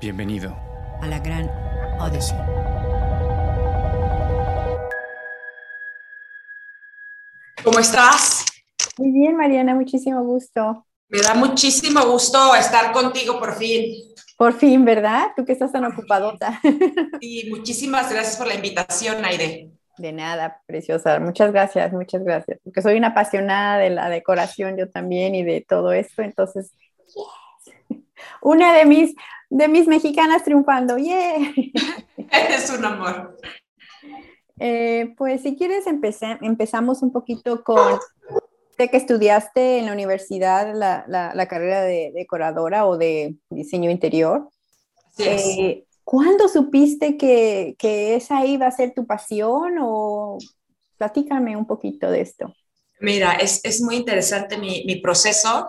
Bienvenido a la gran Odyssey. ¿Cómo estás? Muy bien, Mariana, muchísimo gusto. Me da muchísimo gusto estar contigo por fin. Por fin, ¿verdad? Tú que estás tan ocupadota. Y muchísimas gracias por la invitación, Aire. De nada, preciosa. Muchas gracias, muchas gracias. Porque soy una apasionada de la decoración yo también y de todo esto. Entonces, una de mis, de mis mexicanas triunfando. ¡Yeah! Eres un amor. Eh, pues si quieres empezamos un poquito con de que estudiaste en la universidad la, la, carrera de decoradora o de diseño interior. Eh, ¿Cuándo supiste que, que, esa iba a ser tu pasión o platícame un poquito de esto? Mira, es, es muy interesante mi, mi, proceso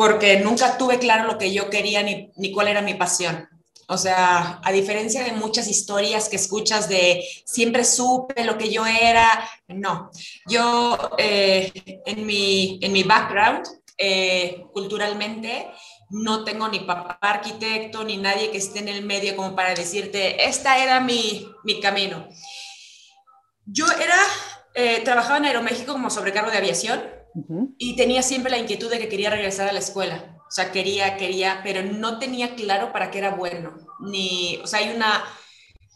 porque nunca tuve claro lo que yo quería ni, ni cuál era mi pasión. O sea, a diferencia de muchas historias que escuchas de siempre supe lo que yo era, no. Yo eh, en, mi, en mi background, eh, culturalmente, no tengo ni papá arquitecto, ni nadie que esté en el medio como para decirte, esta era mi, mi camino. Yo era, eh, trabajaba en Aeroméxico como sobrecargo de aviación y tenía siempre la inquietud de que quería regresar a la escuela. O sea, quería, quería, pero no tenía claro para qué era bueno. Ni, o sea, hay una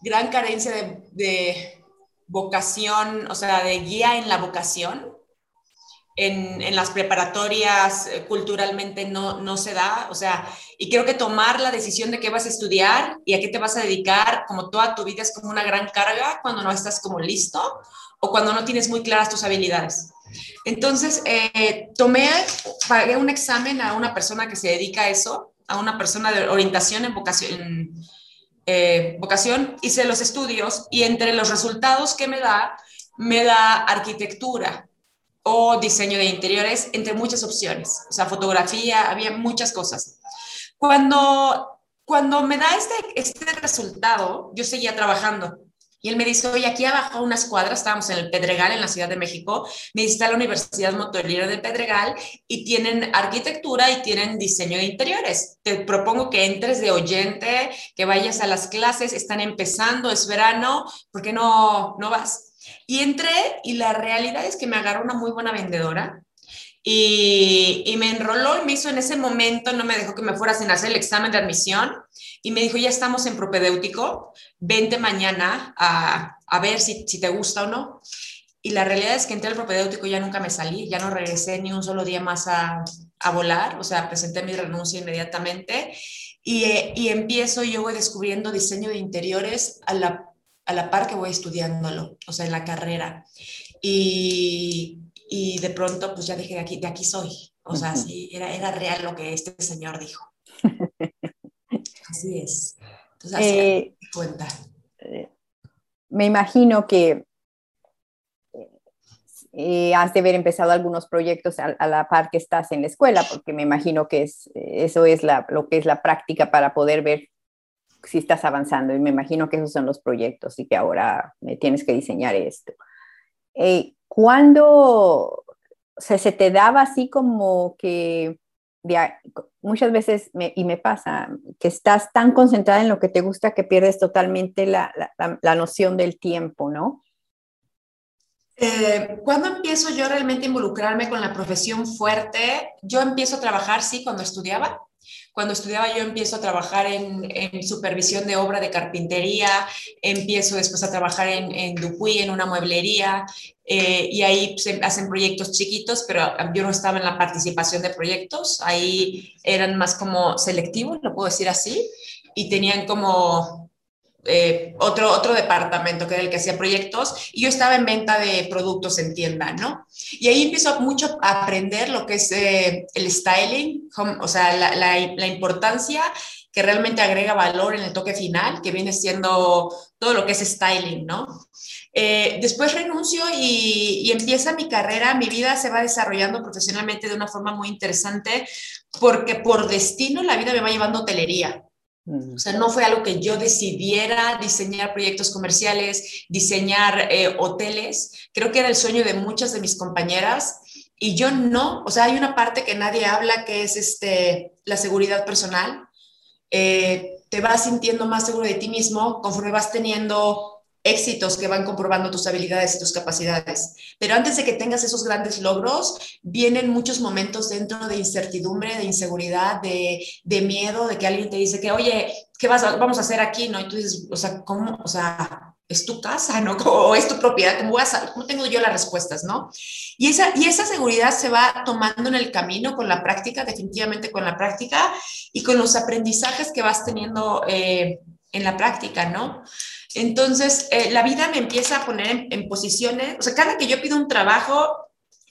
gran carencia de, vocación, o sea, de guía en la vocación. En, en, las preparatorias eh, culturalmente no, no se da, o sea, y creo que tomar la decisión de qué vas a estudiar y a qué te vas a dedicar, como toda tu vida es como una gran carga cuando no estás como listo o cuando no tienes muy claras tus habilidades. Entonces, eh, tomé, pagué un examen a una persona que se dedica a eso, a una persona de orientación en vocación, eh, vocación, hice los estudios y entre los resultados que me da, me da arquitectura o diseño de interiores, entre muchas opciones, o sea, fotografía, había muchas cosas. Cuando, cuando me da este, este resultado, yo seguía trabajando y él me dice, oye, aquí abajo unas cuadras, estábamos en el Pedregal, en la Ciudad de México, me dice, está la Universidad Motorera del Pedregal y tienen arquitectura y tienen diseño de interiores. Te propongo que entres de oyente, que vayas a las clases, están empezando, es verano, ¿por qué no, no vas? Y entré y la realidad es que me agarró una muy buena vendedora. Y, y me enroló y me hizo en ese momento, no me dejó que me fuera sin hacer el examen de admisión y me dijo, ya estamos en propedéutico, vente mañana a, a ver si, si, te gusta o no. Y la realidad es que entré al propedéutico y ya nunca me salí, ya no regresé ni un solo día más a, a volar, o sea, presenté mi renuncia inmediatamente y, y empiezo, yo voy descubriendo diseño de interiores a la, a la par que voy estudiándolo, o sea, en la carrera. Y, y de pronto, pues ya dije, de aquí, de aquí soy. O sea, sí, era, era real lo que este señor dijo. Así es. Entonces, así eh, cuenta. Eh, me imagino que eh, has de haber empezado algunos proyectos a, la par que estás en la escuela, porque me imagino que es, eso es la, lo que es la práctica para poder ver si estás avanzando. Y me imagino que esos son los proyectos y que ahora me tienes que diseñar esto. ¿Cuándo se te daba así como que muchas veces, y me pasa, que estás tan concentrada en lo que te gusta que pierdes totalmente la, la, noción del tiempo, ¿no? Eh, cuando empiezo yo realmente a involucrarme con la profesión fuerte? Yo empiezo a trabajar, sí, cuando estudiaba. Cuando estudiaba yo empiezo a trabajar en, supervisión de obra de carpintería, empiezo después a trabajar en, Dupuy, en una mueblería, eh, y ahí hacen proyectos chiquitos, pero yo no estaba en la participación de proyectos, ahí eran más como selectivos, lo puedo decir así, y tenían como eh, otro, otro departamento que era el que hacía proyectos, y yo estaba en venta de productos en tienda, ¿no? Y ahí empiezo mucho a aprender lo que es eh, el styling, o sea, la, la, la importancia que realmente agrega valor en el toque final, que viene siendo todo lo que es styling, ¿no? Eh, después renuncio y, empieza mi carrera, mi vida se va desarrollando profesionalmente de una forma muy interesante porque por destino la vida me va llevando a hotelería. O sea, no fue algo que yo decidiera diseñar proyectos comerciales, diseñar eh, hoteles. Creo que era el sueño de muchas de mis compañeras y yo no. O sea, hay una parte que nadie habla que es este, la seguridad personal. Eh, te vas sintiendo más seguro de ti mismo conforme vas teniendo éxitos que van comprobando tus habilidades y tus capacidades. Pero antes de que tengas esos grandes logros, vienen muchos momentos dentro de incertidumbre, de inseguridad, de, de miedo, de que alguien te dice que, oye, ¿qué vas vamos a hacer aquí? ¿No? Y tú dices, o sea, ¿cómo? O sea, es tu casa, ¿no? O es tu propiedad, ¿cómo, voy a, cómo tengo yo las respuestas, ¿no? Y esa, y esa seguridad se va tomando en el camino con la práctica, definitivamente con la práctica y con los aprendizajes que vas teniendo eh, en la práctica, ¿no? Entonces, eh, la vida me empieza a poner en, posiciones, o sea, cada que yo pido un trabajo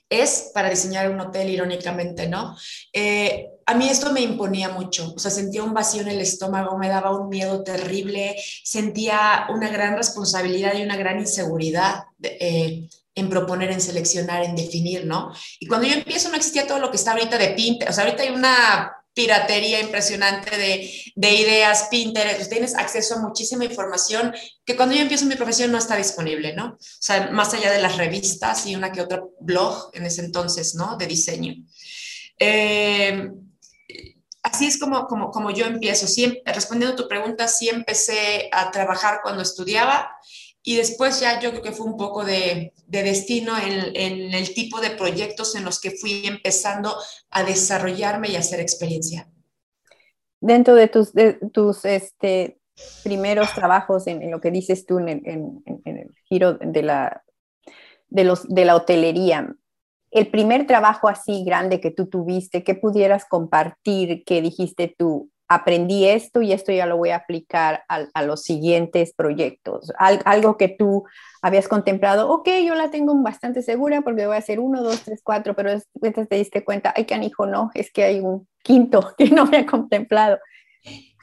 es para diseñar un hotel, irónicamente, ¿no? Eh, a mí esto me imponía mucho, o sea, sentía un vacío en el estómago, me daba un miedo terrible, sentía una gran responsabilidad y una gran inseguridad eh, en proponer, en seleccionar, en definir, ¿no? Y cuando yo empiezo no existía todo lo que está ahorita de Pinterest, o sea, ahorita hay una piratería impresionante de, de, ideas, Pinterest, tienes acceso a muchísima información que cuando yo empiezo mi profesión no está disponible, ¿no? O sea, más allá de las revistas y una que otra blog en ese entonces, ¿no? De diseño. Eh, así es como, como, como yo empiezo. Siempre, respondiendo a tu pregunta, sí empecé a trabajar cuando estudiaba y después ya yo creo que fue un poco de, de destino en, el tipo de proyectos en los que fui empezando a desarrollarme y hacer experiencia. Dentro de tus, de tus este, primeros trabajos en, en, lo que dices tú en, en, en el giro de la, de, los, de la hotelería, el primer trabajo así grande que tú tuviste, que pudieras compartir, que dijiste tú, aprendí esto y esto ya lo voy a aplicar a, a los siguientes proyectos. Al, algo que tú habías contemplado, ok, yo la tengo bastante segura porque voy a hacer uno, dos, tres, cuatro, pero después te diste cuenta, ay, canijo, no, es que hay un quinto que no había contemplado.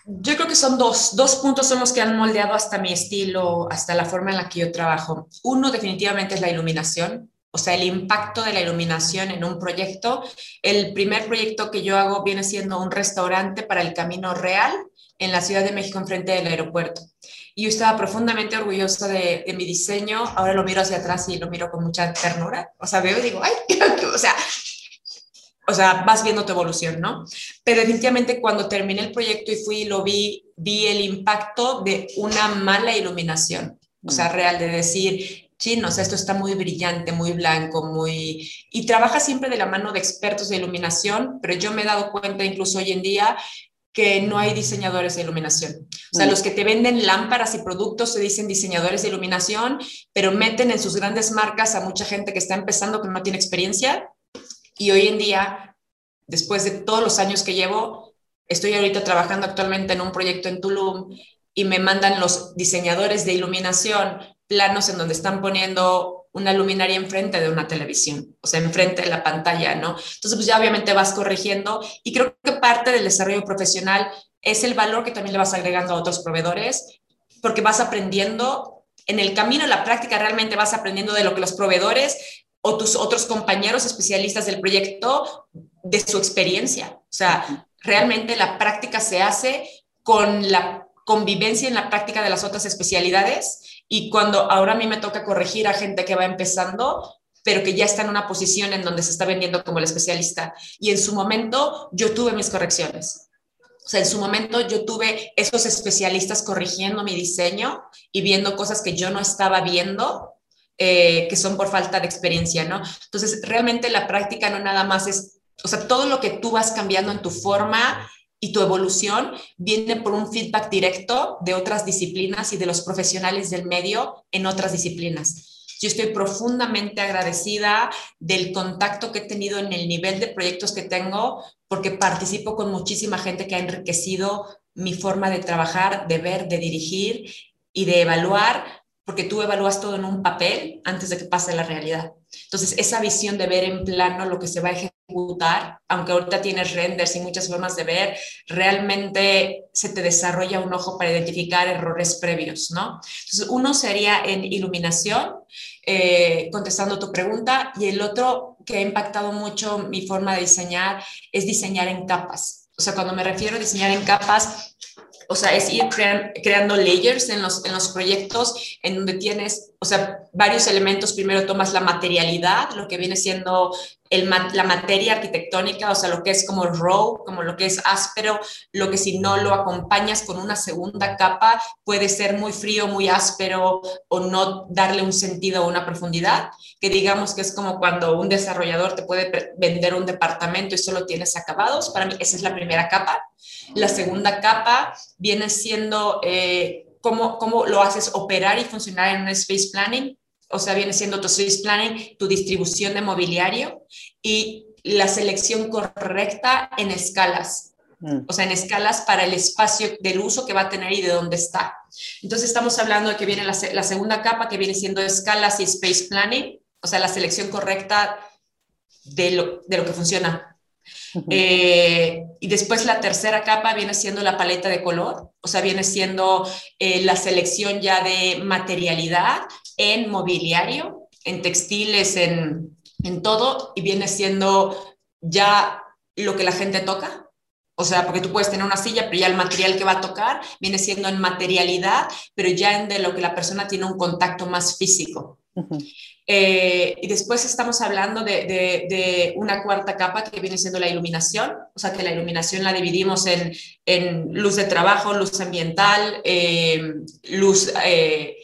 Yo creo que son dos, dos puntos son los que han moldeado hasta mi estilo, hasta la forma en la que yo trabajo. Uno definitivamente es la iluminación o sea, el impacto de la iluminación en un proyecto. El primer proyecto que yo hago viene siendo un restaurante para el Camino Real en la Ciudad de México, enfrente del aeropuerto. Y yo estaba profundamente orgullosa de, de, mi diseño. Ahora lo miro hacia atrás y lo miro con mucha ternura. O sea, veo y digo, ay, o sea, o sea, vas viendo tu evolución, ¿no? Pero definitivamente cuando terminé el proyecto y fui y lo vi, vi el impacto de una mala iluminación. O sea, mm. real, de decir, chinos, esto está muy brillante, muy blanco, muy... Y trabaja siempre de la mano de expertos de iluminación, pero yo me he dado cuenta incluso hoy en día que no hay diseñadores de iluminación. O sea, mm. los que te venden lámparas y productos se dicen diseñadores de iluminación, pero meten en sus grandes marcas a mucha gente que está empezando que no tiene experiencia. Y hoy en día, después de todos los años que llevo, estoy ahorita trabajando actualmente en un proyecto en Tulum y me mandan los diseñadores de iluminación planos en donde están poniendo una luminaria enfrente de una televisión, o sea, enfrente de la pantalla, ¿no? Entonces, pues ya obviamente vas corrigiendo y creo que parte del desarrollo profesional es el valor que también le vas agregando a otros proveedores, porque vas aprendiendo en el camino, en la práctica, realmente vas aprendiendo de lo que los proveedores o tus otros compañeros especialistas del proyecto, de su experiencia. O sea, realmente la práctica se hace con la convivencia en la práctica de las otras especialidades y cuando ahora a mí me toca corregir a gente que va empezando, pero que ya está en una posición en donde se está vendiendo como el especialista. Y en su momento yo tuve mis correcciones. O sea, en su momento yo tuve esos especialistas corrigiendo mi diseño y viendo cosas que yo no estaba viendo, eh, que son por falta de experiencia, ¿no? Entonces, realmente la práctica no nada más es, o sea, todo lo que tú vas cambiando en tu forma y tu evolución viene por un feedback directo de otras disciplinas y de los profesionales del medio en otras disciplinas. Yo estoy profundamente agradecida del contacto que he tenido en el nivel de proyectos que tengo, porque participo con muchísima gente que ha enriquecido mi forma de trabajar, de ver, de dirigir y de evaluar, porque tú evalúas todo en un papel antes de que pase la realidad. Entonces, esa visión de ver en plano lo que se va aunque ahorita tienes renders y muchas formas de ver, realmente se te desarrolla un ojo para identificar errores previos, ¿no? Entonces, uno sería en iluminación, eh, contestando tu pregunta, y el otro que ha impactado mucho mi forma de diseñar es diseñar en capas. O sea, cuando me refiero a diseñar en capas, o sea, es ir creando layers en los, en los proyectos en donde tienes, o sea, varios elementos. Primero tomas la materialidad, lo que viene siendo la materia arquitectónica, o sea, lo que es como raw, como lo que es áspero, lo que si no lo acompañas con una segunda capa puede ser muy frío, muy áspero o no darle un sentido o una profundidad, que digamos que es como cuando un desarrollador te puede vender un departamento y solo tienes acabados. Para mí esa es la primera capa. La segunda capa viene siendo... Eh, cómo, cómo lo haces operar y funcionar en un space planning, o sea, viene siendo tu space planning, tu distribución de mobiliario y la selección correcta en escalas, mm. o sea, en escalas para el espacio del uso que va a tener y de dónde está. Entonces estamos hablando de que viene la, la segunda capa que viene siendo escalas y space planning, o sea, la selección correcta de lo, de lo que funciona eh, y después la tercera capa viene siendo la paleta de color, o sea, viene siendo eh, la selección ya de materialidad en mobiliario, en textiles, en, en todo, y viene siendo ya lo que la gente toca. O sea, porque tú puedes tener una silla, pero ya el material que va a tocar viene siendo en materialidad, pero ya en de lo que la persona tiene un contacto más físico. Eh, y después estamos hablando de, una cuarta capa que viene siendo la iluminación, o sea que la iluminación la dividimos en, luz de trabajo, luz ambiental, eh, luz, eh,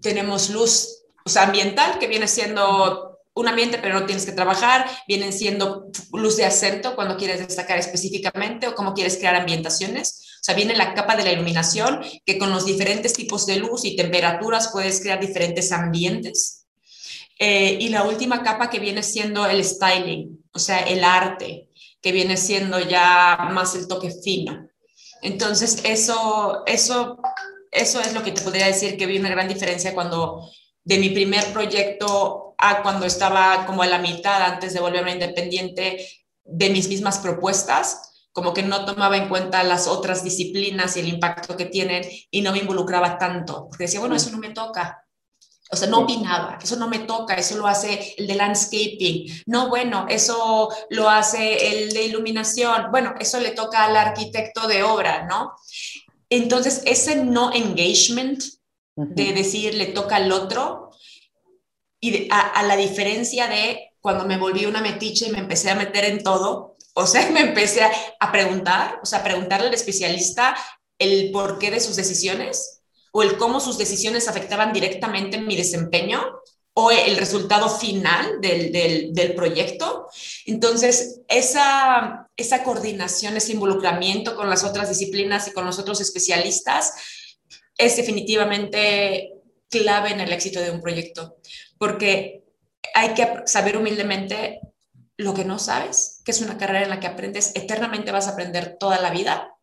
tenemos luz o sea, ambiental que viene siendo un ambiente pero no tienes que trabajar, vienen siendo luz de acento cuando quieres destacar específicamente o cómo quieres crear ambientaciones. O sea, viene la capa de la iluminación que con los diferentes tipos de luz y temperaturas puedes crear diferentes ambientes. Eh, y la última capa que viene siendo el styling, o sea, el arte, que viene siendo ya más el toque fino. Entonces, eso, eso, eso es lo que te podría decir que vi una gran diferencia cuando de mi primer proyecto a cuando estaba como a la mitad antes de volverme independiente de mis mismas propuestas, como que no tomaba en cuenta las otras disciplinas y el impacto que tienen y no me involucraba tanto, porque decía, bueno, eso no me toca, o sea, no opinaba, eso no me toca, eso lo hace el de landscaping. No, bueno, eso lo hace el de iluminación. Bueno, eso le toca al arquitecto de obra, ¿no? Entonces, ese no engagement de decir le toca al otro y a, la diferencia de cuando me volví una metiche y me empecé a meter en todo, o sea, me empecé a, a preguntar, o sea, a preguntarle al especialista el porqué de sus decisiones o el cómo sus decisiones afectaban directamente mi desempeño o el resultado final del, del, proyecto. Entonces, esa, esa coordinación, ese involucramiento con las otras disciplinas y con los otros especialistas es definitivamente clave en el éxito de un proyecto, porque hay que saber humildemente lo que no sabes, que es una carrera en la que aprendes, eternamente vas a aprender toda la vida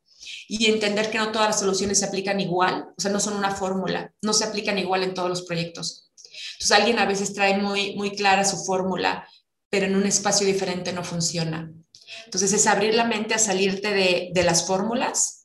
y entender que no todas las soluciones se aplican igual, o sea, no son una fórmula, no se aplican igual en todos los proyectos. Entonces, alguien a veces trae muy, muy clara su fórmula, pero en un espacio diferente no funciona. Entonces, es abrir la mente a salirte de, de las fórmulas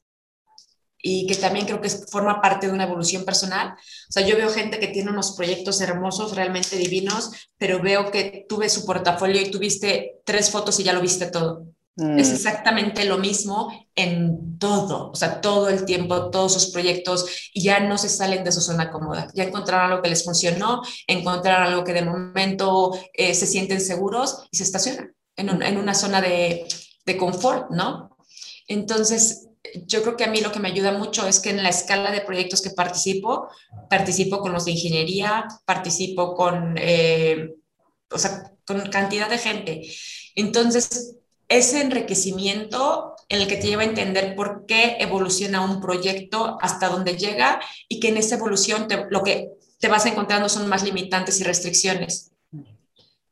y que también creo que forma parte de una evolución personal. O sea, yo veo gente que tiene unos proyectos hermosos, realmente divinos, pero veo que tú ves su portafolio y tuviste tres fotos y ya lo viste todo. Es mm. exactamente lo mismo en todo, o sea, todo el tiempo, todos sus proyectos, y ya no se salen de su zona cómoda. Ya encontraron algo que les funcionó, encontraron algo que de momento eh, se sienten seguros y se estacionan en, en una zona de, de confort, ¿no? Entonces, yo creo que a mí lo que me ayuda mucho es que en la escala de proyectos que participo, participo con los de ingeniería, participo con, eh, o sea, con cantidad de gente. Entonces, ese enriquecimiento en el que te lleva a entender por qué evoluciona un proyecto hasta dónde llega y que en esa evolución lo que te vas encontrando son más limitantes y restricciones.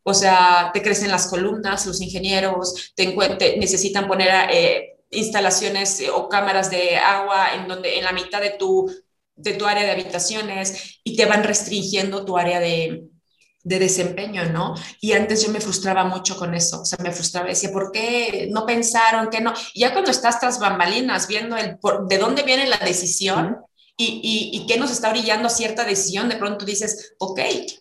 O sea, te crecen las columnas, los ingenieros te, necesitan poner eh, instalaciones o cámaras de agua en, donde, en la mitad de tu, de tu área de habitaciones y te van restringiendo tu área de, de desempeño, ¿no? Y antes yo me frustraba mucho con eso, o sea, me frustraba, decía, ¿por qué no pensaron que no? Y ya cuando estás tras bambalinas viendo el, de dónde viene la decisión y, y, y, qué nos está brillando cierta decisión, de pronto dices, ok,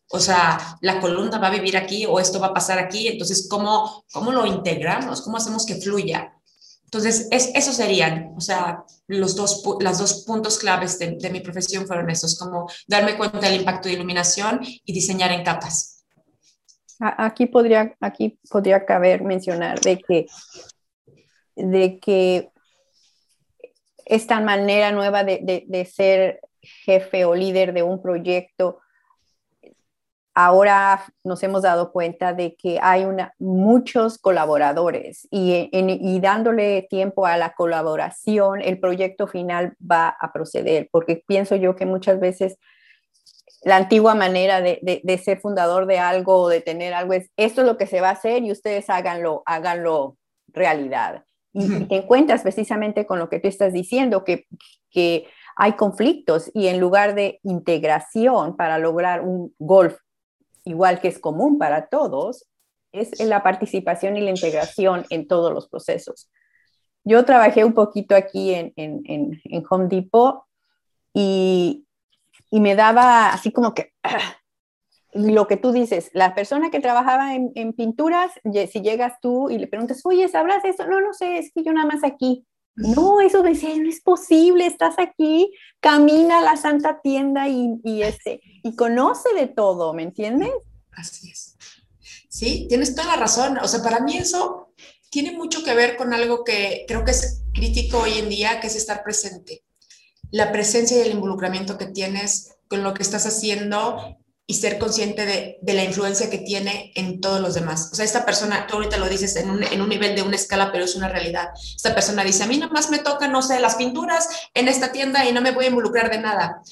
o sea, la columna va a vivir aquí o esto va a pasar aquí, entonces, ¿cómo, cómo lo integramos? ¿Cómo hacemos que fluya? Entonces, es, esos serían, o sea, los dos, las dos puntos claves de, de, mi profesión fueron esos, como darme cuenta del impacto de iluminación y diseñar en capas. Aquí podría, aquí podría caber mencionar de que, de que esta manera nueva de, de ser jefe o líder de un proyecto ahora nos hemos dado cuenta de que hay una, muchos colaboradores y, y, dándole tiempo a la colaboración, el proyecto final va a proceder, porque pienso yo que muchas veces la antigua manera de, de, ser fundador de algo o de tener algo es, esto es lo que se va a hacer y ustedes háganlo, háganlo realidad. Y, te encuentras precisamente con lo que tú estás diciendo, que, que hay conflictos y en lugar de integración para lograr un golf igual que es común para todos, es la participación y la integración en todos los procesos. Yo trabajé un poquito aquí en, en, en, Home Depot y, y, me daba así como que lo que tú dices, la persona que trabajaba en, en, pinturas, si llegas tú y le preguntas, oye, ¿sabrás eso? No, no sé, es que yo nada más aquí. No, eso decía, no es posible, estás aquí, camina a la santa tienda y, y, este, y conoce de todo, ¿me entiendes? Así es. Sí, tienes toda la razón. O sea, para mí eso tiene mucho que ver con algo que creo que es crítico hoy en día, que es estar presente. La presencia y el involucramiento que tienes con lo que estás haciendo y ser consciente de, de, la influencia que tiene en todos los demás. O sea, esta persona, tú ahorita lo dices en un, en un, nivel de una escala, pero es una realidad. Esta persona dice, a mí nada más me toca, no sé, las pinturas en esta tienda y no me voy a involucrar de nada.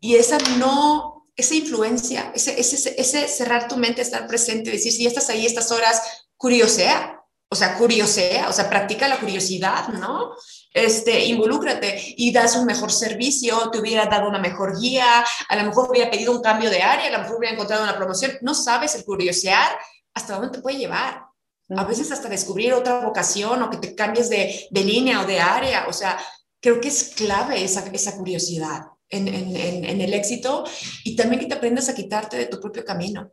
Y esa no, esa influencia, ese, ese, ese cerrar tu mente, estar presente, decir, si estás ahí estas horas, curiosea, o sea, curiosea, o sea, practica la curiosidad, ¿no? este, involúcrate y das un mejor servicio, te hubiera dado una mejor guía, a lo mejor hubiera pedido un cambio de área, a lo mejor hubiera encontrado una promoción. No sabes el curiosear hasta dónde te puede llevar. A veces hasta descubrir otra vocación o que te cambies de, de línea o de área. O sea, creo que es clave esa, esa curiosidad en, en, en, el éxito y también que te aprendas a quitarte de tu propio camino.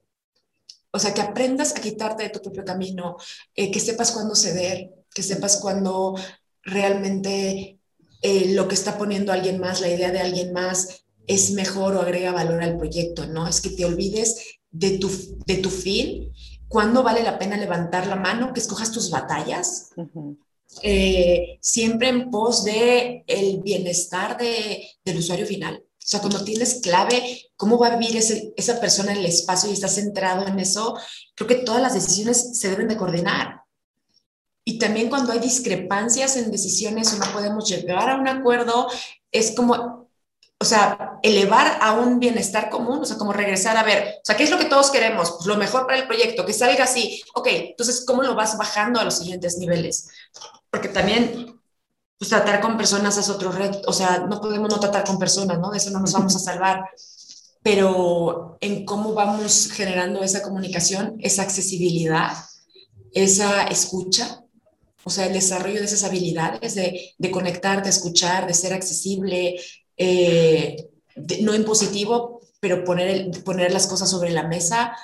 O sea, que aprendas a quitarte de tu propio camino, eh, que sepas cuándo ceder, que sepas cuándo realmente eh, lo que está poniendo alguien más, la idea de alguien más, es mejor o agrega valor al proyecto, ¿no? Es que te olvides de tu, de tu fin, cuándo vale la pena levantar la mano, que escojas tus batallas, eh, siempre en pos de el bienestar de, del usuario final. O sea, cuando tienes clave cómo va a vivir esa persona en el espacio y estás centrado en eso, creo que todas las decisiones se deben de coordinar. Y también cuando hay discrepancias en decisiones o no podemos llegar a un acuerdo, es como, o sea, elevar a un bienestar común, o sea, como regresar a ver, o sea, ¿qué es lo que todos queremos? Pues lo mejor para el proyecto, que salga así. Ok, entonces, ¿cómo lo vas bajando a los siguientes niveles? Porque también pues, tratar con personas es otro reto, o sea, no podemos no tratar con personas, ¿no? De eso no nos vamos a salvar. Pero en cómo vamos generando esa comunicación, esa accesibilidad, esa escucha, o sea, el desarrollo de esas habilidades de, de conectar, de escuchar, de ser accesible, eh, no impositivo, pero poner, poner las cosas sobre la mesa,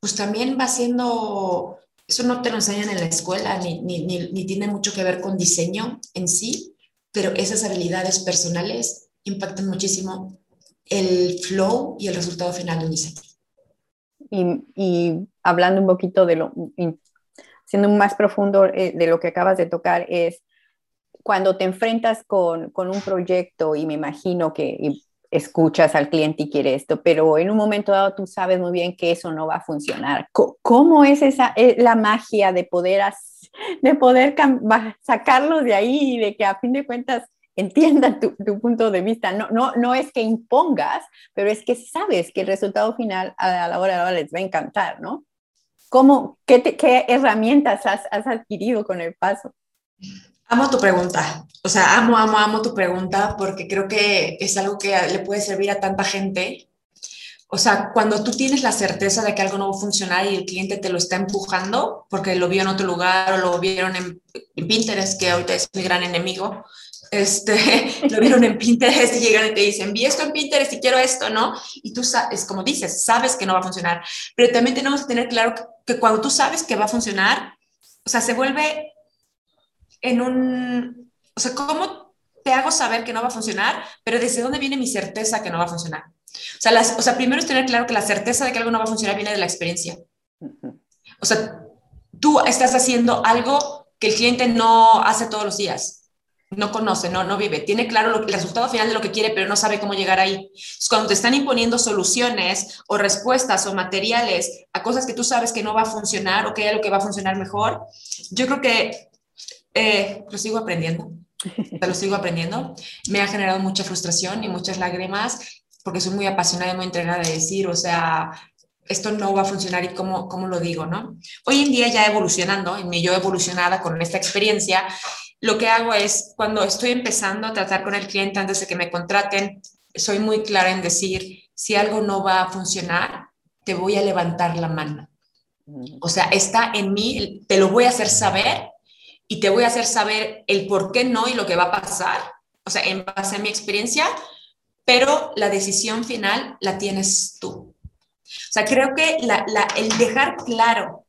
pues también va siendo, eso no te lo enseñan en la escuela, ni, ni, ni, tiene mucho que ver con diseño en sí, pero esas habilidades personales impactan muchísimo el flow y el resultado final de un diseño. Y, y, hablando un poquito de lo siendo más profundo eh, de lo que acabas de tocar, es cuando te enfrentas con, con un proyecto y me imagino que escuchas al cliente y quiere esto, pero en un momento dado tú sabes muy bien que eso no va a funcionar. ¿Cómo es esa eh, la magia de poder, de poder sacarlos de ahí y de que a fin de cuentas entiendan tu, punto de vista? No, no, no es que impongas, pero es que sabes que el resultado final a la hora de la hora les va a encantar, ¿no? ¿Cómo, qué, qué herramientas has, adquirido con el paso? Amo tu pregunta. O sea, amo, amo, amo tu pregunta porque creo que es algo que le puede servir a tanta gente. O sea, cuando tú tienes la certeza de que algo no va a funcionar y el cliente te lo está empujando porque lo vio en otro lugar o lo vieron en, en Pinterest, que ahorita es mi gran enemigo, este, lo vieron en Pinterest y llegan y te dicen, vi esto en Pinterest y quiero esto, ¿no? Y tú sabes, como dices, sabes que no va a funcionar, pero también tenemos que tener claro que, cuando tú sabes que va a funcionar, o sea, se vuelve en un, o sea, ¿cómo te hago saber que no va a funcionar? Pero ¿desde dónde viene mi certeza que no va a funcionar? O sea, las, o sea, primero es tener claro que la certeza de que algo no va a funcionar viene de la experiencia. O sea, tú estás haciendo algo que el cliente no hace todos los días no conoce, no, no vive, tiene claro el resultado final de lo que quiere, pero no sabe cómo llegar ahí. cuando te están imponiendo soluciones o respuestas o materiales a cosas que tú sabes que no va a funcionar o que hay algo que va a funcionar mejor, yo creo que eh, lo sigo aprendiendo, lo sigo aprendiendo. Me ha generado mucha frustración y muchas lágrimas porque soy muy apasionada y muy entrenada de decir, o sea, esto no va a funcionar y cómo, cómo lo digo, ¿no? Hoy en día ya evolucionando, y mi yo evolucionada con esta experiencia, lo que hago es, cuando estoy empezando a tratar con el cliente antes de que me contraten, soy muy clara en decir, si algo no va a funcionar, te voy a levantar la mano. O sea, está en mí, te lo voy a hacer saber y te voy a hacer saber el por qué no y lo que va a pasar, o sea, en base a mi experiencia, pero la decisión final la tienes tú. O sea, creo que el dejar claro,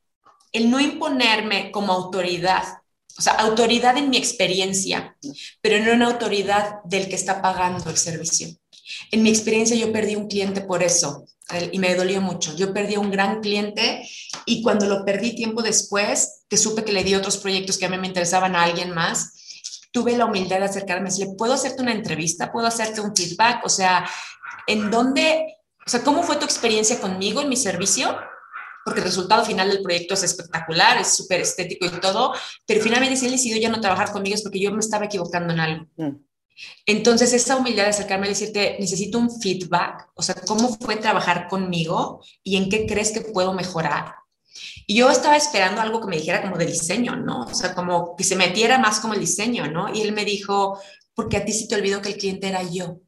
el no imponerme como autoridad o sea, autoridad en mi experiencia, pero no una autoridad del que está pagando el servicio. En mi experiencia yo perdí un cliente por eso y me dolió mucho. Yo perdí un gran cliente y cuando lo perdí tiempo después, que supe que le di otros proyectos que a mí me interesaban a alguien más, tuve la humildad de acercarme y decirle, ¿puedo hacerte una entrevista? ¿Puedo hacerte un feedback? O sea, ¿en dónde, o sea, cómo fue tu experiencia conmigo en mi servicio? porque el resultado final del proyecto es espectacular, es súper estético y todo, pero finalmente si él decidió ya no trabajar conmigo es porque yo me estaba equivocando en algo. Mm. Entonces, esa humildad de acercarme y decirte, necesito un feedback, o sea, ¿cómo fue trabajar conmigo y en qué crees que puedo mejorar? Y yo estaba esperando algo que me dijera como de diseño, ¿no? O sea, como que se metiera más como el diseño, ¿no? Y él me dijo, porque a ti sí te olvidó que el cliente era yo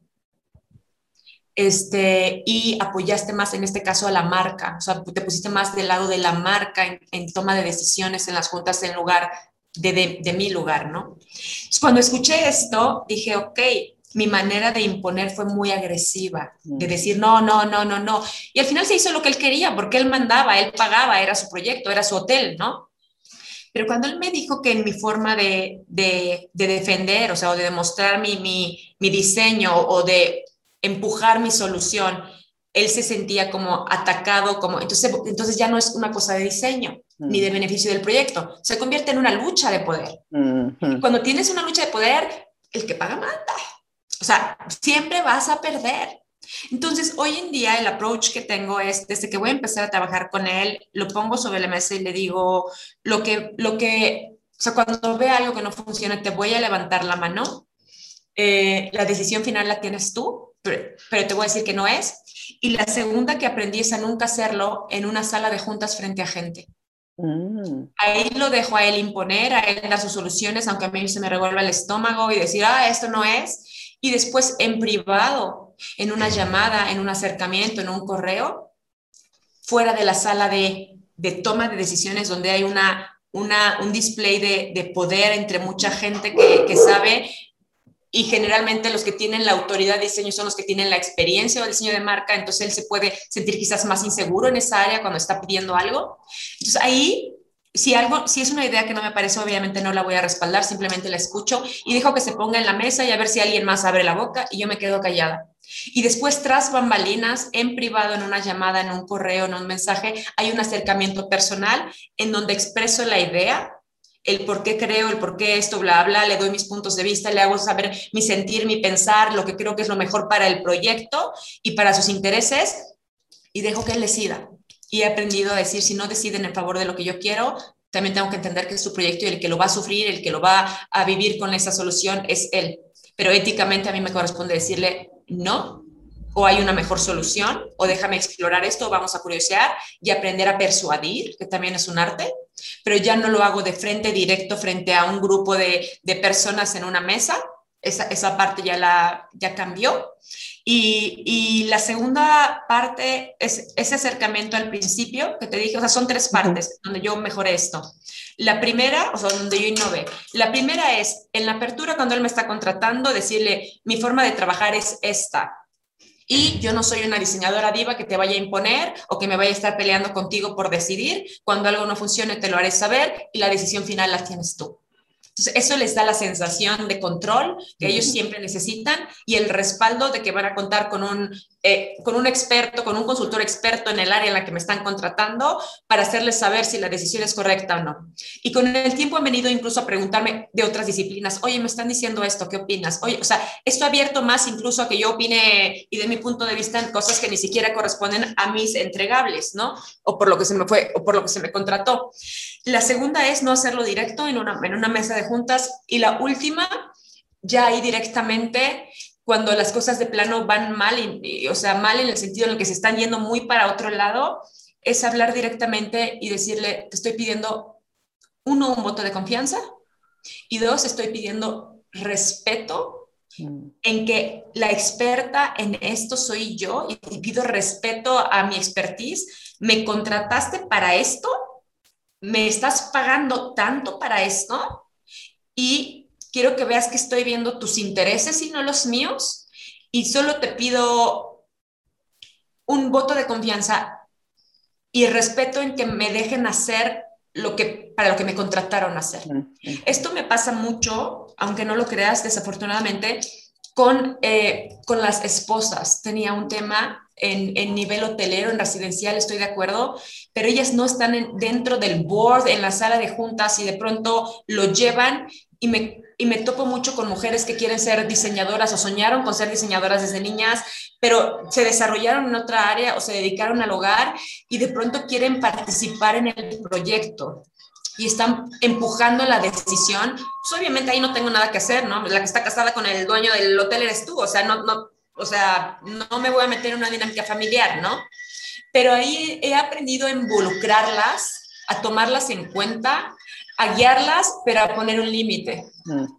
este, y apoyaste más en este caso a la marca, o sea, te pusiste más del lado de la marca en, toma de decisiones en las juntas en lugar de, de, mi lugar, ¿no? cuando escuché esto, dije, ok, mi manera de imponer fue muy agresiva, de mm. decir, no, no, no, no, no. Y al final se hizo lo que él quería, porque él mandaba, él pagaba, era su proyecto, era su hotel, ¿no? Pero cuando él me dijo que en mi forma de, de, de defender, o sea, o de demostrar mi, mi, mi diseño o de empujar mi solución, él se sentía como atacado, como entonces, entonces ya no es una cosa de diseño ni de beneficio del proyecto, se convierte en una lucha de poder. Cuando tienes una lucha de poder, el que paga manda. O sea, siempre vas a perder. Entonces, hoy en día el approach que tengo es, desde que voy a empezar a trabajar con él, lo pongo sobre la mesa y le digo, lo que, lo que, o sea, cuando ve algo que no funciona, te voy a levantar la mano. Eh, la decisión final la tienes tú pero, te voy a decir que no es. Y la segunda que aprendí es a nunca hacerlo en una sala de juntas frente a gente. Mm. Ahí lo dejo a él imponer, a él dar sus soluciones, aunque a mí se me revuelva el estómago y decir, ah, esto no es. Y después en privado, en una llamada, en un acercamiento, en un correo, fuera de la sala de, de toma de decisiones donde hay una, una, un display de, de, poder entre mucha gente que, que sabe y generalmente los que tienen la autoridad de diseño son los que tienen la experiencia o diseño de marca, entonces él se puede sentir quizás más inseguro en esa área cuando está pidiendo algo. Entonces ahí, si algo, si es una idea que no me parece, obviamente no la voy a respaldar, simplemente la escucho y dejo que se ponga en la mesa y a ver si alguien más abre la boca y yo me quedo callada. Y después, tras bambalinas, en privado, en una llamada, en un correo, en un mensaje, hay un acercamiento personal en donde expreso la idea el por qué creo, el por qué esto, bla, bla, le doy mis puntos de vista, le hago saber mi sentir, mi pensar, lo que creo que es lo mejor para el proyecto y para sus intereses y dejo que él decida. Y he aprendido a decir, si no deciden en favor de lo que yo quiero, también tengo que entender que es su proyecto y el que lo va a sufrir, el que lo va a vivir con esa solución es él. Pero éticamente a mí me corresponde decirle, no, o hay una mejor solución, o déjame explorar esto, vamos a curiosear y aprender a persuadir, que también es un arte, pero ya no lo hago de frente directo frente a un grupo de, de personas en una mesa, esa, esa, parte ya, la, ya cambió. Y, y, la segunda parte es ese acercamiento al principio que te dije, o sea, son tres partes donde yo mejoré esto. La primera, o sea, donde yo innové. La primera es, en la apertura, cuando él me está contratando, decirle, mi forma de trabajar es esta y yo no soy una diseñadora diva que te vaya a imponer o que me vaya a estar peleando contigo por decidir. Cuando algo no funcione, te lo haré saber y la decisión final la tienes tú. Entonces, eso les da la sensación de control que ellos siempre necesitan y el respaldo de que van a contar con un eh, con un experto, con un consultor experto en el área en la que me están contratando para hacerles saber si la decisión es correcta o no. Y con el tiempo han venido incluso a preguntarme de otras disciplinas, oye, me están diciendo esto, ¿qué opinas? Oye, o sea, esto ha abierto más incluso a que yo opine y de mi punto de vista en cosas que ni siquiera corresponden a mis entregables, ¿no? O por lo que se me fue, o por lo que se me contrató. La segunda es no hacerlo directo en una, en una mesa de juntas. Y la última, ya ahí directamente cuando las cosas de plano van mal, o sea, mal en el sentido en el que se están yendo muy para otro lado, es hablar directamente y decirle, te estoy pidiendo, uno, un voto de confianza y dos, estoy pidiendo respeto mm. en que la experta en esto soy yo y pido respeto a mi expertise. ¿Me contrataste para esto? ¿Me estás pagando tanto para esto? Y quiero que veas que estoy viendo tus intereses y no los míos, y solo te pido un voto de confianza y respeto en que me dejen hacer lo que, para lo que me contrataron a hacer. Esto me pasa mucho, aunque no lo creas, desafortunadamente, con, eh, con las esposas. Tenía un tema en, en, nivel hotelero, en residencial, estoy de acuerdo, pero ellas no están dentro del board, en la sala de juntas y de pronto lo llevan y me y me topo mucho con mujeres que quieren ser diseñadoras o soñaron con ser diseñadoras desde niñas, pero se desarrollaron en otra área o se dedicaron al hogar y de pronto quieren participar en el proyecto y están empujando la decisión, pues obviamente ahí no tengo nada que hacer, ¿no? La que está casada con el dueño del hotel eres tú, o sea, no, no, o sea, no me voy a meter en una dinámica familiar, ¿no? Pero ahí he aprendido a involucrarlas, a tomarlas en cuenta a guiarlas, pero a poner un límite.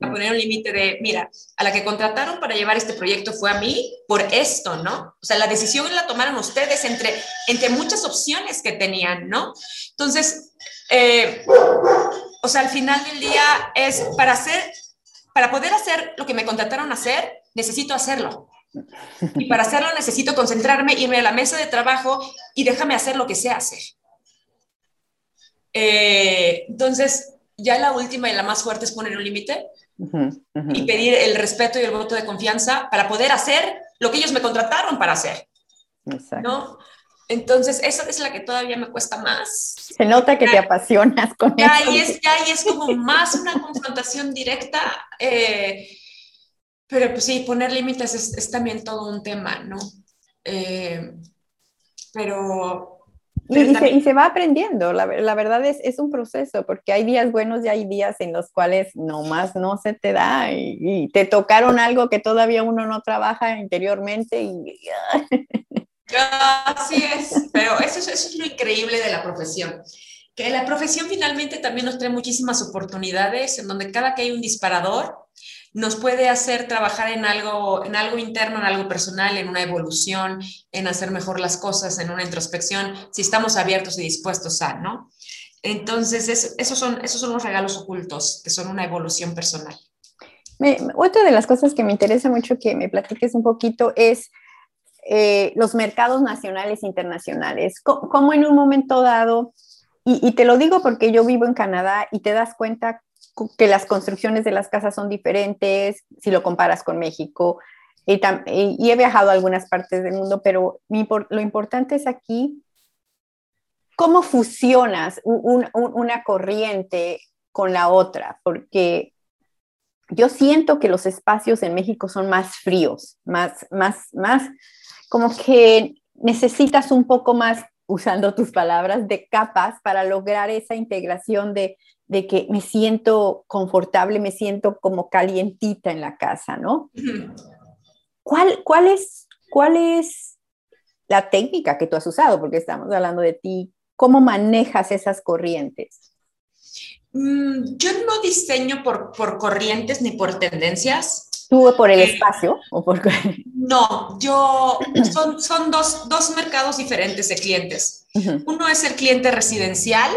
A poner un límite de, mira, a la que contrataron para llevar este proyecto fue a mí por esto, ¿no? O sea, la decisión la tomaron ustedes entre, entre muchas opciones que tenían, ¿no? Entonces, eh, o sea, al final del día es para hacer, para poder hacer lo que me contrataron a hacer, necesito hacerlo. Y para hacerlo necesito concentrarme, irme a la mesa de trabajo y déjame hacer lo que sé hacer. Eh, entonces, ya la última y la más fuerte es poner un límite y pedir el respeto y el voto de confianza para poder hacer lo que ellos me contrataron para hacer. ¿no? Entonces, esa es la que todavía me cuesta más. Se nota que te apasionas con ya eso. es, ya es como más una confrontación directa. Eh, pero pues sí, poner límites es, también todo un tema, ¿no? Eh, pero y, se, va aprendiendo, la, la verdad es, es, un proceso, porque hay días buenos y hay días en los cuales nomás no se te da y, te tocaron algo que todavía uno no trabaja interiormente y... Así es, pero eso, eso es lo increíble de la profesión, que la profesión finalmente también nos trae muchísimas oportunidades en donde cada que hay un disparador, nos puede hacer trabajar en algo, en algo interno, en algo personal, en una evolución, en hacer mejor las cosas, en una introspección, si estamos abiertos y dispuestos a, ¿no? Entonces, esos, son, esos son los regalos ocultos, que son una evolución personal. otra de las cosas que me interesa mucho que me platiques un poquito es eh, los mercados nacionales e internacionales. ¿Cómo, en un momento dado, y, y, te lo digo porque yo vivo en Canadá y te das cuenta que las construcciones de las casas son diferentes si lo comparas con México. Y, he viajado a algunas partes del mundo, pero lo importante es aquí cómo fusionas una corriente con la otra, porque yo siento que los espacios en México son más fríos, más, más, más, como que necesitas un poco más, usando tus palabras, de capas para lograr esa integración de de que me siento confortable, me siento como calientita en la casa, ¿no? ¿Cuál, cuál, es, ¿Cuál es la técnica que tú has usado? Porque estamos hablando de ti. ¿Cómo manejas esas corrientes? Mm, yo no diseño por, por corrientes ni por tendencias. ¿Tú por el eh, espacio? O por... No, yo son, son dos, dos mercados diferentes de clientes. Uno es el cliente residencial,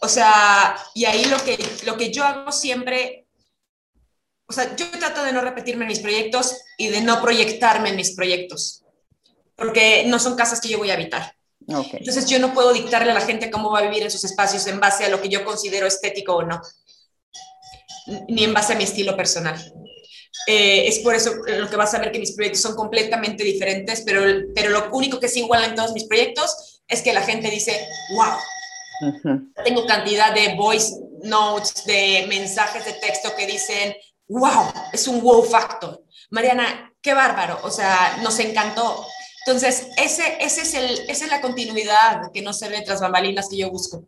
o sea, y ahí lo que, lo que yo hago siempre, o sea, yo trato de no repetirme en mis proyectos y de no proyectarme en mis proyectos, porque no son casas que yo voy a habitar. Entonces yo no puedo dictarle a la gente cómo va a vivir en sus espacios en base a lo que yo considero estético o no, ni en base a mi estilo personal. Eh, es por eso lo que vas a ver que mis proyectos son completamente diferentes, pero, pero lo único que es igual en todos mis proyectos es que la gente dice, wow. Tengo cantidad de voice notes, de mensajes de texto que dicen, wow, es un wow factor. Mariana, qué bárbaro, o sea, nos encantó. Entonces, ese, ese es el, esa es la continuidad que no se ve tras bambalinas que yo busco.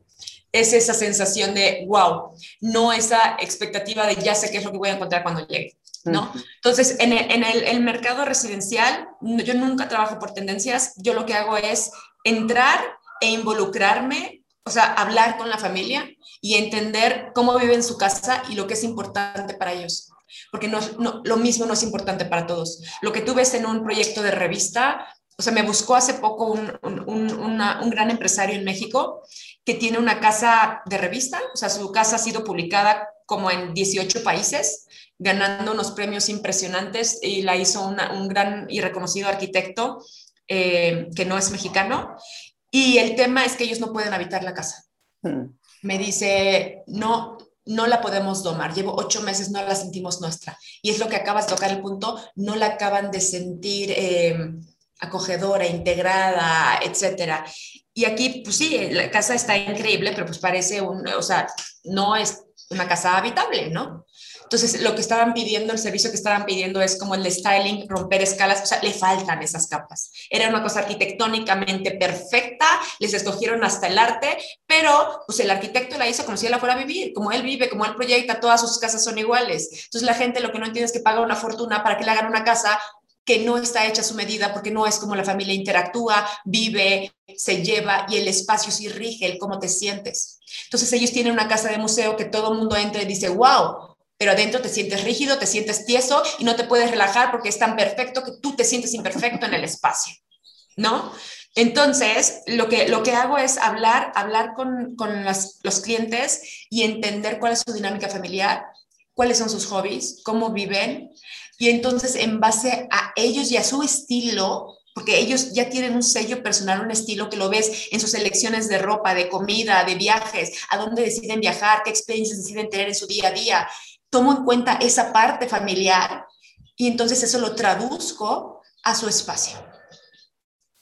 Es esa sensación de, wow, no esa expectativa de ya sé qué es lo que voy a encontrar cuando llegue. ¿No? Entonces, en, el, en el, el, mercado residencial, yo nunca trabajo por tendencias, yo lo que hago es entrar e involucrarme, o sea, hablar con la familia y entender cómo viven su casa y lo que es importante para ellos. Porque no, no, lo mismo no es importante para todos. Lo que tú ves en un proyecto de revista, o sea, me buscó hace poco un, un, una, un gran empresario en México que tiene una casa de revista, o sea, su casa ha sido publicada como en 18 países ganando unos premios impresionantes y la hizo un gran y reconocido arquitecto eh, que no es mexicano. Y el tema es que ellos no pueden habitar la casa. Hmm. Me dice, no, no la podemos domar. Llevo ocho meses, no la sentimos nuestra. Y es lo que acabas de tocar el punto, no la acaban de sentir eh, acogedora, integrada, etcétera. Y aquí, pues sí, la casa está increíble, pero pues parece un, o sea, no es una casa habitable, ¿no? Entonces, lo que estaban pidiendo, el servicio que estaban pidiendo es como el de styling, romper escalas, o sea, le faltan esas capas. Era una cosa arquitectónicamente perfecta, les escogieron hasta el arte, pero pues el arquitecto la hizo como si él la fuera a vivir, como él vive, como él proyecta, todas sus casas son iguales. Entonces, la gente lo que no entiende es que paga una fortuna para que le hagan una casa que no está hecha a su medida porque no es como la familia interactúa, vive, se lleva y el espacio sí rige el cómo te sientes. Entonces ellos tienen una casa de museo que todo el mundo entra y dice, wow, pero adentro te sientes rígido, te sientes tieso y no te puedes relajar porque es tan perfecto que tú te sientes imperfecto en el espacio, ¿no? Entonces, lo que, lo que hago es hablar, hablar con, con los, los clientes y entender cuál es su dinámica familiar, cuáles son sus hobbies, cómo viven, y entonces en base a ellos y a su estilo, porque ellos ya tienen un sello personal, un estilo que lo ves en sus elecciones de ropa, de comida, de viajes, a dónde deciden viajar, qué experiencias deciden tener en su día a día tomo en cuenta esa parte familiar y entonces eso lo traduzco a su espacio.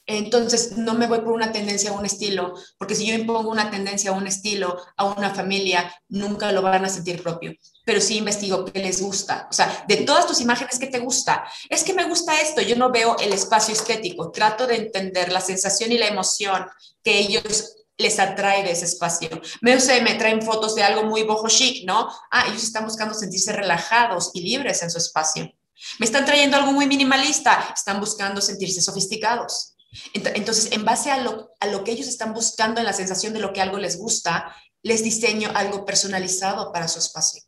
Entonces, no me voy por una tendencia a un estilo, porque si yo impongo una tendencia a un estilo, a una familia, nunca lo van a sentir propio. Pero sí investigo qué les gusta. O sea, de todas tus imágenes, ¿qué te gusta? Es que me gusta esto. Yo no veo el espacio estético. Trato de entender la sensación y la emoción que ellos les atrae de ese espacio. Me, sé, me traen fotos de algo muy boho chic, ¿no? Ah, ellos están buscando sentirse relajados y libres en su espacio. Me están trayendo algo muy minimalista, están buscando sentirse sofisticados. Entonces, en base a lo, a lo que ellos están buscando en la sensación de lo que algo les gusta, les diseño algo personalizado para su espacio.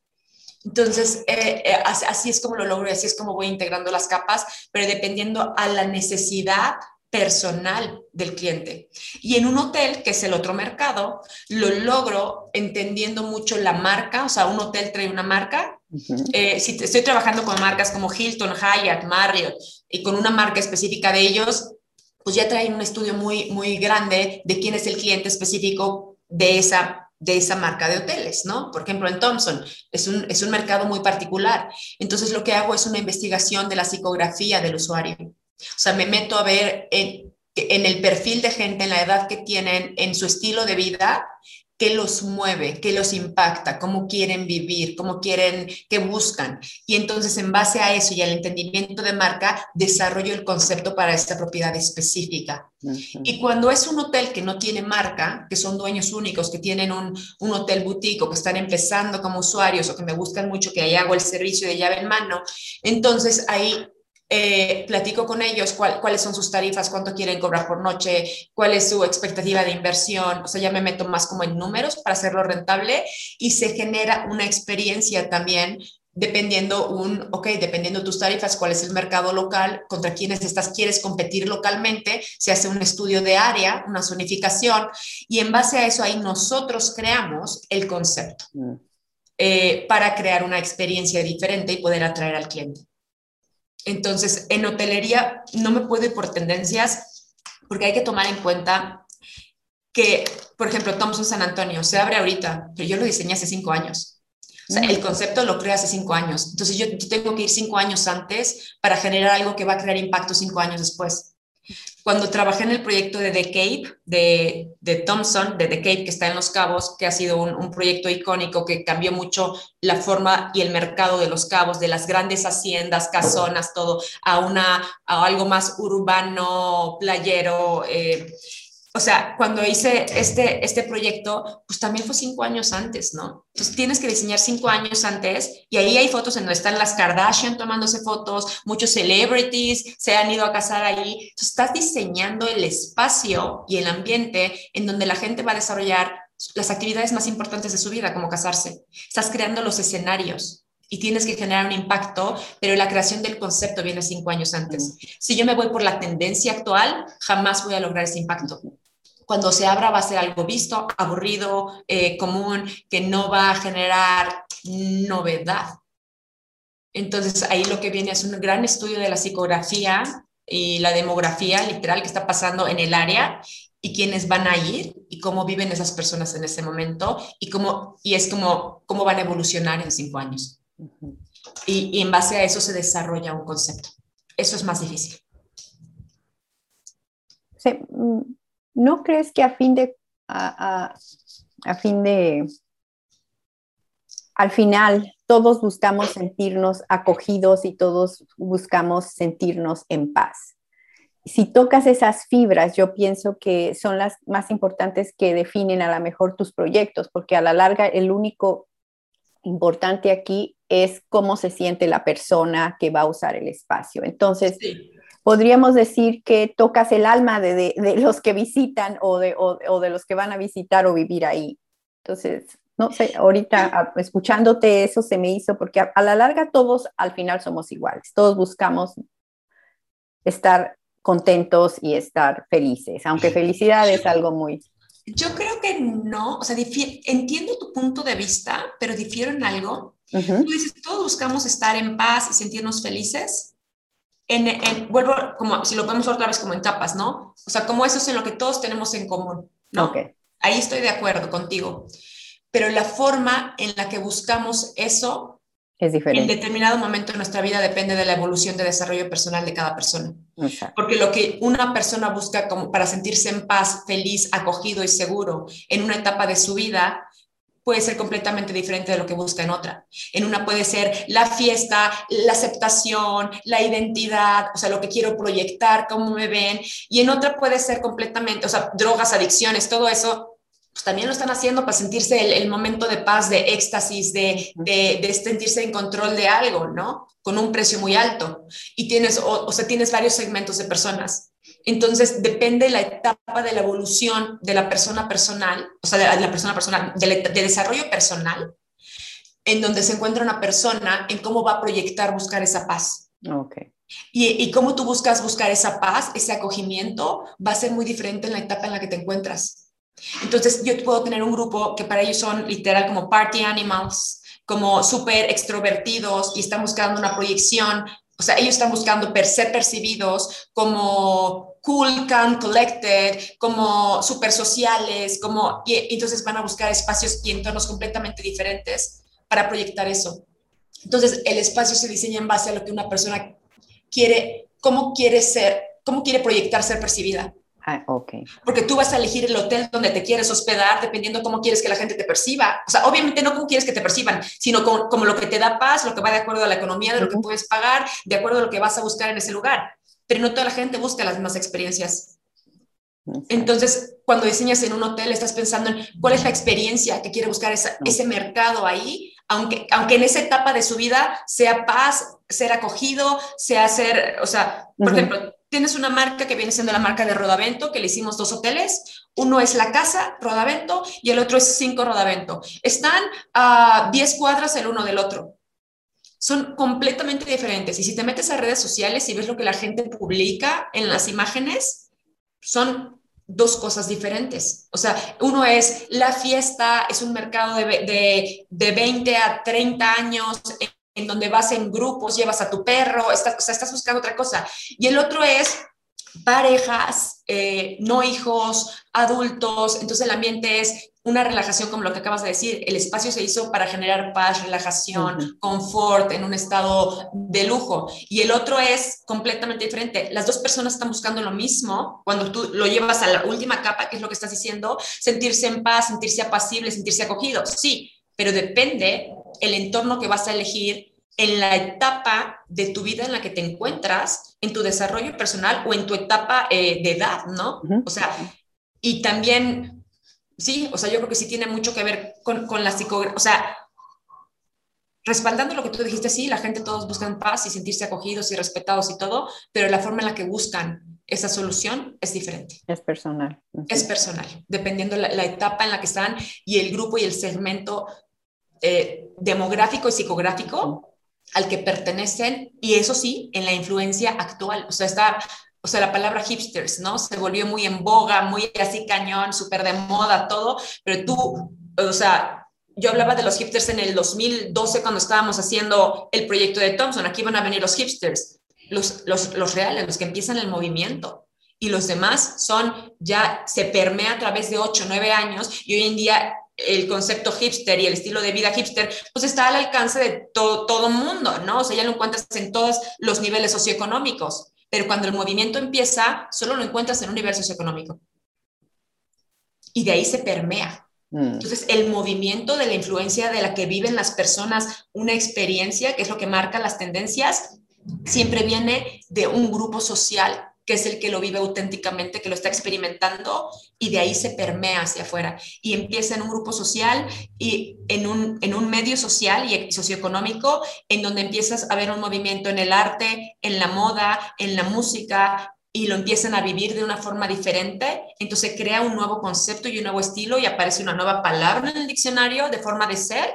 Entonces, eh, eh, así es como lo logro y así es como voy integrando las capas, pero dependiendo a la necesidad personal del cliente. Y en un hotel, que es el otro mercado, lo logro entendiendo mucho la marca, o sea, un hotel trae una marca. Eh, si estoy trabajando con marcas como Hilton, Hyatt, Marriott, y con una marca específica de ellos, pues ya traen un estudio muy, muy grande de quién es el cliente específico de esa, de esa marca de hoteles, ¿no? Por ejemplo, en Thompson es un, es un mercado muy particular. Entonces, lo que hago es una investigación de la psicografía del usuario o sea, me meto a ver en, el perfil de gente, en la edad que tienen, en su estilo de vida, qué los mueve, qué los impacta, cómo quieren vivir, cómo quieren, qué buscan. Y entonces en base a eso y al entendimiento de marca, desarrollo el concepto para esta propiedad específica. Y cuando es un hotel que no tiene marca, que son dueños únicos, que tienen un, un hotel boutique o que están empezando como usuarios o que me buscan mucho, que ahí hago el servicio de llave en mano, entonces ahí eh, platico con ellos cuáles son sus tarifas, cuánto quieren cobrar por noche, cuál es su expectativa de inversión, o sea, ya me meto más como en números para hacerlo rentable y se genera una experiencia también dependiendo un, ok, dependiendo tus tarifas, cuál es el mercado local, contra quiénes estás, quieres competir localmente, se hace un estudio de área, una zonificación, y en base a eso ahí nosotros creamos el concepto mm. eh, para crear una experiencia diferente y poder atraer al cliente. Entonces, en hotelería no me puedo ir por tendencias porque hay que tomar en cuenta que, por ejemplo, Thompson San Antonio se abre ahorita, pero yo lo diseñé hace cinco años. O sea, el concepto lo creo hace cinco años. Entonces yo, tengo que ir cinco años antes para generar algo que va a crear impacto cinco años después. Cuando trabajé en el proyecto de The Cape, de, de Thompson, de The Cape, que está en Los Cabos, que ha sido un, un, proyecto icónico que cambió mucho la forma y el mercado de Los Cabos, de las grandes haciendas, casonas, todo, a, una, a algo más urbano, playero. Eh, o sea, cuando hice este, este proyecto, pues también fue cinco años antes, ¿no? Entonces tienes que diseñar cinco años antes y ahí hay fotos en donde están las Kardashian tomándose fotos, muchos celebrities se han ido a casar ahí. Entonces estás diseñando el espacio y el ambiente en donde la gente va a desarrollar las actividades más importantes de su vida, como casarse. Estás creando los escenarios y tienes que generar un impacto, pero la creación del concepto viene cinco años antes. Si yo me voy por la tendencia actual, jamás voy a lograr ese impacto cuando se abra va a ser algo visto, aburrido, eh, común, que no va a generar novedad. Entonces ahí lo que viene es un gran estudio de la psicografía y la demografía literal que está pasando en el área y quiénes van a ir y cómo viven esas personas en ese momento y cómo y es como cómo van a evolucionar en cinco años. y, y en base a eso se desarrolla un concepto. Eso es más difícil. Sí, mm, ¿no crees que a fin de, a, fin de, al final todos buscamos sentirnos acogidos y todos buscamos sentirnos en paz? Si tocas esas fibras, yo pienso que son las más importantes que definen a lo mejor tus proyectos, porque a la larga el único importante aquí es cómo se siente la persona que va a usar el espacio. Entonces, podríamos decir que tocas el alma de, los que visitan o de, de, los que van a visitar o vivir ahí. Entonces, no sé, ahorita escuchándote eso se me hizo, porque a, la larga todos al final somos iguales, todos buscamos estar contentos y estar felices, aunque felicidad es algo muy... Yo creo que no, o sea, entiendo tu punto de vista, pero difiero en algo. Tú dices, todos buscamos estar en paz y sentirnos felices, en, vuelvo, como si lo vemos otra vez como en capas, ¿no? O sea, como eso es en lo que todos tenemos en común, ¿no? Ahí estoy de acuerdo contigo. Pero la forma en la que buscamos eso es diferente. En determinado momento de nuestra vida depende de la evolución de desarrollo personal de cada persona. Porque lo que una persona busca como para sentirse en paz, feliz, acogido y seguro en una etapa de su vida puede ser completamente diferente de lo que busca en otra. En una puede ser la fiesta, la aceptación, la identidad, o sea, lo que quiero proyectar, cómo me ven, y en otra puede ser completamente, o sea, drogas, adicciones, todo eso, pues también lo están haciendo para sentirse el, momento de paz, de éxtasis, de, de, sentirse en control de algo, ¿no? Con un precio muy alto. Y tienes, o sea, tienes varios segmentos de personas. Entonces, depende la etapa de la evolución de la persona personal, o sea, de la persona personal, de, desarrollo personal, en donde se encuentra una persona, en cómo va a proyectar buscar esa paz. Okay. Y, y cómo tú buscas buscar esa paz, ese acogimiento, va a ser muy diferente en la etapa en la que te encuentras. Entonces, yo puedo tener un grupo que para ellos son literal como party animals, como súper extrovertidos y están buscando una proyección o sea, ellos están buscando ser percibidos como cool, calm, collected, como super sociales, como, y, entonces van a buscar espacios y entornos completamente diferentes para proyectar eso. Entonces, el espacio se diseña en base a lo que una persona quiere, cómo quiere ser, cómo quiere proyectar ser percibida. Ah, okay. Porque tú vas a elegir el hotel donde te quieres hospedar dependiendo cómo quieres que la gente te perciba. O sea, obviamente no cómo quieres que te perciban, sino como, lo que te da paz, lo que va de acuerdo a la economía, de lo que puedes pagar, de acuerdo a lo que vas a buscar en ese lugar. Pero no toda la gente busca las mismas experiencias. Entonces, cuando diseñas en un hotel, estás pensando en cuál es la experiencia que quiere buscar ese mercado ahí, aunque, aunque en esa etapa de su vida sea paz, ser acogido, sea ser, o sea, por ejemplo, tienes una marca que viene siendo la marca de Rodavento, que le hicimos dos hoteles. Uno es la casa Rodavento y el otro es cinco Rodavento. Están a 10 cuadras el uno del otro. Son completamente diferentes. Y si te metes a redes sociales y ves lo que la gente publica en las imágenes, son dos cosas diferentes. O sea, uno es la fiesta, es un mercado de, de, de 20 a 30 años en donde vas en grupos, llevas a tu perro, estás, o sea, estás buscando otra cosa. Y el otro es parejas, eh, no hijos, adultos, entonces el ambiente es una relajación como lo que acabas de decir. El espacio se hizo para generar paz, relajación, confort, en un estado de lujo. Y el otro es completamente diferente. Las dos personas están buscando lo mismo cuando tú lo llevas a la última capa, que es lo que estás diciendo, sentirse en paz, sentirse apacible, sentirse acogido. Sí, pero depende el entorno que vas a elegir en la etapa de tu vida en la que te encuentras, en tu desarrollo personal o en tu etapa eh, de edad, ¿no? O sea, y también Sí, o sea, yo creo que sí tiene mucho que ver con, con la psicografía, o sea, respaldando lo que tú dijiste, sí, la gente todos buscan paz y sentirse acogidos y respetados y todo, pero la forma en la que buscan esa solución es diferente. Es personal. Es personal, dependiendo la, la etapa en la que están y el grupo y el segmento eh, demográfico y psicográfico al que pertenecen, y eso sí, en la influencia actual. O sea, está o sea, la palabra hipsters, ¿no? Se volvió muy en boga, muy así cañón, súper de moda, todo, pero tú, o sea, yo hablaba de los hipsters en el 2012 cuando estábamos haciendo el proyecto de Thompson, aquí van a venir los hipsters, los, los, los reales, los que empiezan el movimiento. Y los demás son, ya se permea a través de 8, 9 años y hoy en día el concepto hipster y el estilo de vida hipster, pues está al alcance de todo, todo mundo, ¿no? O sea, ya lo encuentras en todos los niveles socioeconómicos pero cuando el movimiento empieza, solo lo encuentras en un nivel socioeconómico. Y de ahí se permea. Mm. Entonces, el movimiento de la influencia de la que viven las personas, una experiencia, que es lo que marca las tendencias, siempre viene de un grupo social que es el que lo vive auténticamente, que lo está experimentando y de ahí se permea hacia afuera y empieza en un grupo social y en un, en un medio social y socioeconómico en donde empiezas a ver un movimiento en el arte, en la moda, en la música y lo empiezan a vivir de una forma diferente, entonces crea un nuevo concepto y un nuevo estilo y aparece una nueva palabra en el diccionario de forma de ser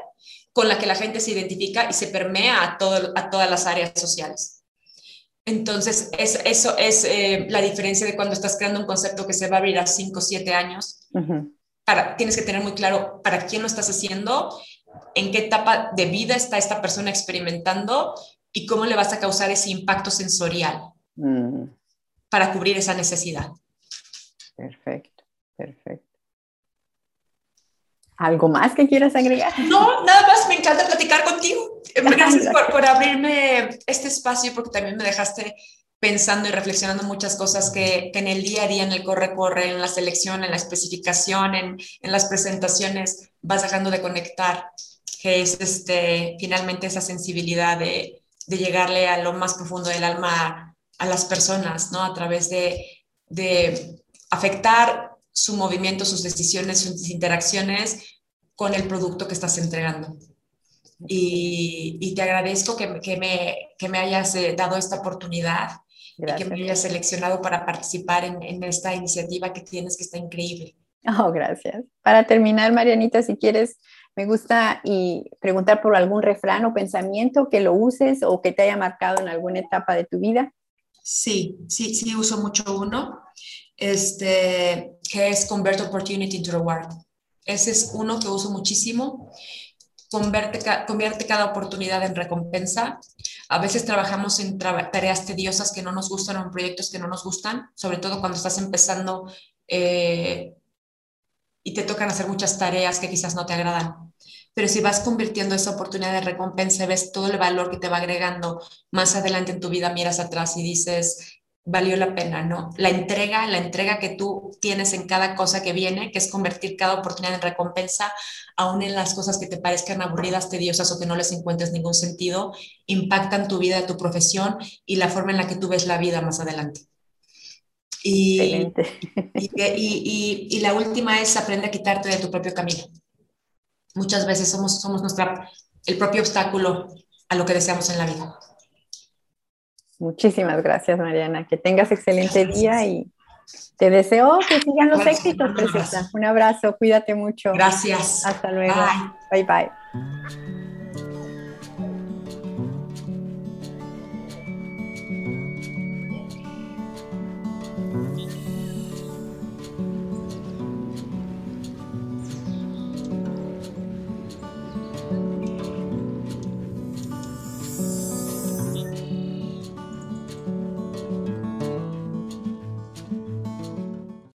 con la que la gente se identifica y se permea a, todo, a todas las áreas sociales. Entonces, eso es eh, la diferencia de cuando estás creando un concepto que se va a abrir a 5 o 7 años. para, tienes que tener muy claro para quién lo estás haciendo, en qué etapa de vida está esta persona experimentando y cómo le vas a causar ese impacto sensorial mm. para cubrir esa necesidad. Perfecto, perfecto. ¿Algo más que quieras agregar? No, nada más, me encanta platicar contigo. Gracias por, abrirme este espacio porque también me dejaste pensando y reflexionando muchas cosas que, en el día a día, en el corre-corre, en la selección, en la especificación, en, las presentaciones, vas dejando de conectar, que es este, finalmente esa sensibilidad de, de llegarle a lo más profundo del alma a, las personas, ¿no? A través de, de afectar su movimiento, sus decisiones, sus interacciones con el producto que estás entregando. Y, te agradezco que, me, me, hayas eh, dado esta oportunidad y que me hayas seleccionado para participar en, esta iniciativa que tienes, que está increíble. Oh, gracias. Para terminar, Marianita, si quieres, me gusta y preguntar por algún refrán o pensamiento que lo uses o que te haya marcado en alguna etapa de tu vida. Sí, sí, sí, uso mucho uno este, que es Convert Opportunity into Reward. Ese es uno que uso muchísimo. Convierte, convierte cada oportunidad en recompensa. A veces trabajamos en tareas tediosas que no nos gustan o en proyectos que no nos gustan, sobre todo cuando estás empezando eh, y te tocan hacer muchas tareas que quizás no te agradan. Pero si vas convirtiendo esa oportunidad de recompensa, ves todo el valor que te va agregando más adelante en tu vida, miras atrás y dices, valió la pena, ¿no? La entrega, la entrega que tú tienes en cada cosa que viene, que es convertir cada oportunidad en recompensa, aún en las cosas que te parezcan aburridas, tediosas o que no les encuentres ningún sentido, impactan tu vida, tu profesión y la forma en la que tú ves la vida más adelante. Y, y, y, la última es aprende a quitarte de tu propio camino. Muchas veces somos, somos nuestra, el propio obstáculo a lo que deseamos en la vida. Muchísimas gracias, Mariana. Que tengas excelente día y te deseo que sigan los éxitos, preciosa. Un abrazo, cuídate mucho. Gracias. Hasta luego. bye. bye.